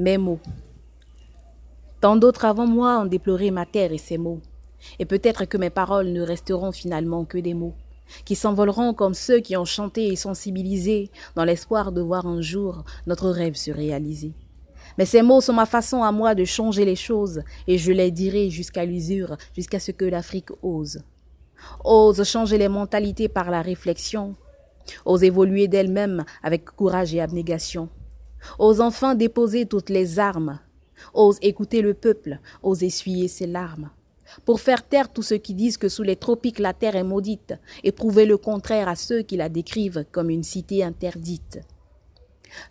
Mes mots. Tant d'autres avant moi ont déploré ma terre et ses mots. Et peut-être que mes paroles ne resteront finalement que des mots, qui s'envoleront comme ceux qui ont chanté et sensibilisé dans l'espoir de voir un jour notre rêve se réaliser. Mais ces mots sont ma façon à moi de changer les choses, et je les dirai jusqu'à l'usure, jusqu'à ce que l'Afrique ose. Ose changer les mentalités par la réflexion, ose évoluer d'elle-même avec courage et abnégation, ose enfin déposer toutes les armes, ose écouter le peuple, ose essuyer ses larmes. Pour faire taire tous ceux qui disent que sous les tropiques la terre est maudite, et prouver le contraire à ceux qui la décrivent comme une cité interdite.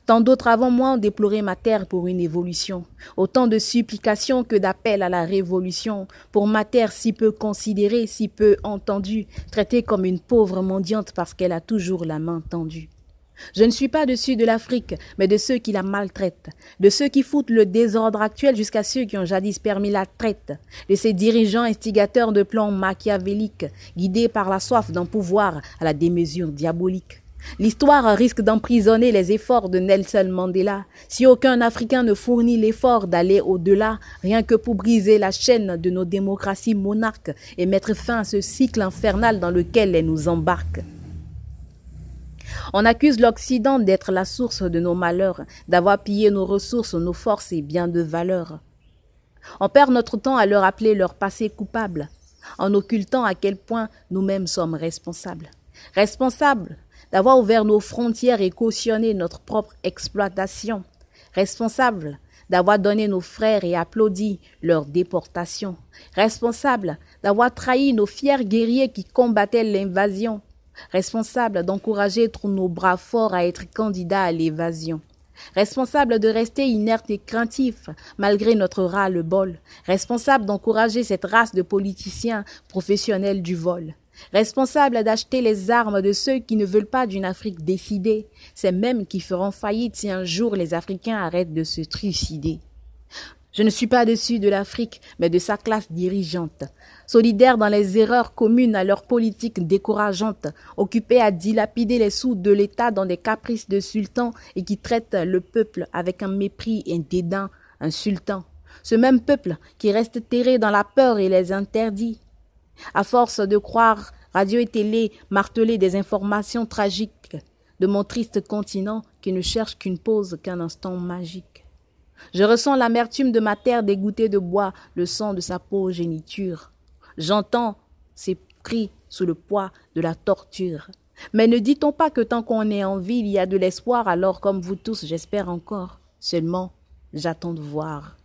Tant d'autres avant moi ont déploré ma terre pour une évolution, autant de supplications que d'appels à la révolution, pour ma terre si peu considérée, si peu entendue, traitée comme une pauvre mendiante parce qu'elle a toujours la main tendue. Je ne suis pas dessus de l'Afrique, mais de ceux qui la maltraitent, de ceux qui foutent le désordre actuel jusqu'à ceux qui ont jadis permis la traite, de ces dirigeants instigateurs de plans machiavéliques, guidés par la soif d'un pouvoir à la démesure diabolique. L'histoire risque d'emprisonner les efforts de Nelson Mandela si aucun Africain ne fournit l'effort d'aller au-delà, rien que pour briser la chaîne de nos démocraties monarques et mettre fin à ce cycle infernal dans lequel elles nous embarquent. On accuse l'Occident d'être la source de nos malheurs, d'avoir pillé nos ressources, nos forces et bien de valeurs. On perd notre temps à leur rappeler leur passé coupable, en occultant à quel point nous-mêmes sommes responsables. Responsables d'avoir ouvert nos frontières et cautionné notre propre exploitation. Responsables d'avoir donné nos frères et applaudi leur déportation. Responsables d'avoir trahi nos fiers guerriers qui combattaient l'invasion responsable d'encourager tous nos bras forts à être candidats à l'évasion, responsable de rester inerte et craintif malgré notre ras-le-bol, responsable d'encourager cette race de politiciens professionnels du vol, responsable d'acheter les armes de ceux qui ne veulent pas d'une Afrique décidée, ces mêmes qui feront faillite si un jour les Africains arrêtent de se trucider. Je ne suis pas dessus de l'Afrique, mais de sa classe dirigeante, solidaire dans les erreurs communes à leur politique décourageante, occupée à dilapider les sous de l'État dans des caprices de sultan et qui traite le peuple avec un mépris et un dédain insultant. Ce même peuple qui reste terré dans la peur et les interdits. À force de croire radio et télé marteler des informations tragiques de mon triste continent qui ne cherche qu'une pause, qu'un instant magique. Je ressens l'amertume de ma terre dégoûtée de bois, le sang de sa progéniture. J'entends ses cris sous le poids de la torture. Mais ne dit-on pas que tant qu'on est en vie, il y a de l'espoir, alors comme vous tous, j'espère encore. Seulement, j'attends de voir.